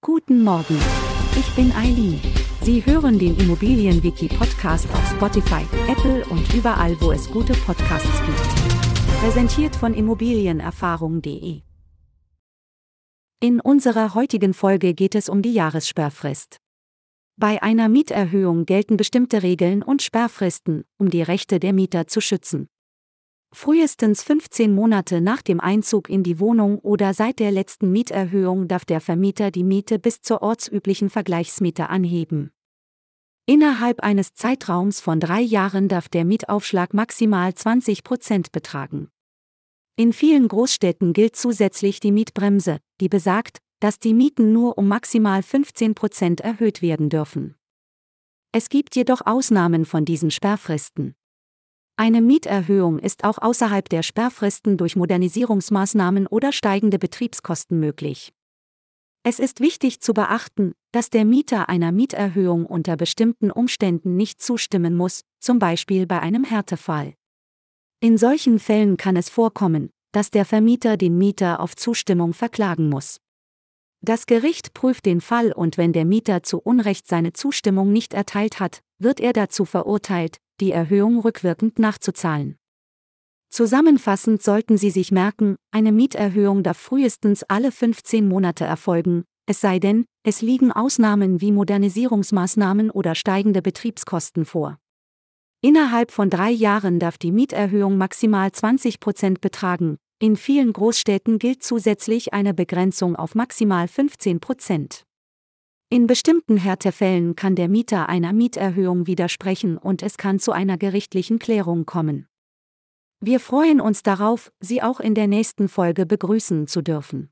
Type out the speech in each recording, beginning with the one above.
Guten Morgen. Ich bin Eileen. Sie hören den Immobilienwiki-Podcast auf Spotify, Apple und überall, wo es gute Podcasts gibt. Präsentiert von Immobilienerfahrung.de. In unserer heutigen Folge geht es um die Jahressperrfrist. Bei einer Mieterhöhung gelten bestimmte Regeln und Sperrfristen, um die Rechte der Mieter zu schützen. Frühestens 15 Monate nach dem Einzug in die Wohnung oder seit der letzten Mieterhöhung darf der Vermieter die Miete bis zur ortsüblichen Vergleichsmiete anheben. Innerhalb eines Zeitraums von drei Jahren darf der Mietaufschlag maximal 20 Prozent betragen. In vielen Großstädten gilt zusätzlich die Mietbremse, die besagt, dass die Mieten nur um maximal 15 Prozent erhöht werden dürfen. Es gibt jedoch Ausnahmen von diesen Sperrfristen. Eine Mieterhöhung ist auch außerhalb der Sperrfristen durch Modernisierungsmaßnahmen oder steigende Betriebskosten möglich. Es ist wichtig zu beachten, dass der Mieter einer Mieterhöhung unter bestimmten Umständen nicht zustimmen muss, zum Beispiel bei einem Härtefall. In solchen Fällen kann es vorkommen, dass der Vermieter den Mieter auf Zustimmung verklagen muss. Das Gericht prüft den Fall und wenn der Mieter zu Unrecht seine Zustimmung nicht erteilt hat, wird er dazu verurteilt, die Erhöhung rückwirkend nachzuzahlen. Zusammenfassend sollten Sie sich merken, eine Mieterhöhung darf frühestens alle 15 Monate erfolgen, es sei denn, es liegen Ausnahmen wie Modernisierungsmaßnahmen oder steigende Betriebskosten vor. Innerhalb von drei Jahren darf die Mieterhöhung maximal 20 Prozent betragen, in vielen Großstädten gilt zusätzlich eine Begrenzung auf maximal 15 Prozent. In bestimmten Härtefällen kann der Mieter einer Mieterhöhung widersprechen und es kann zu einer gerichtlichen Klärung kommen. Wir freuen uns darauf, Sie auch in der nächsten Folge begrüßen zu dürfen.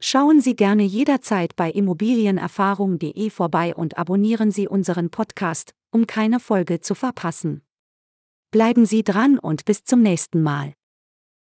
Schauen Sie gerne jederzeit bei immobilienerfahrung.de vorbei und abonnieren Sie unseren Podcast, um keine Folge zu verpassen. Bleiben Sie dran und bis zum nächsten Mal.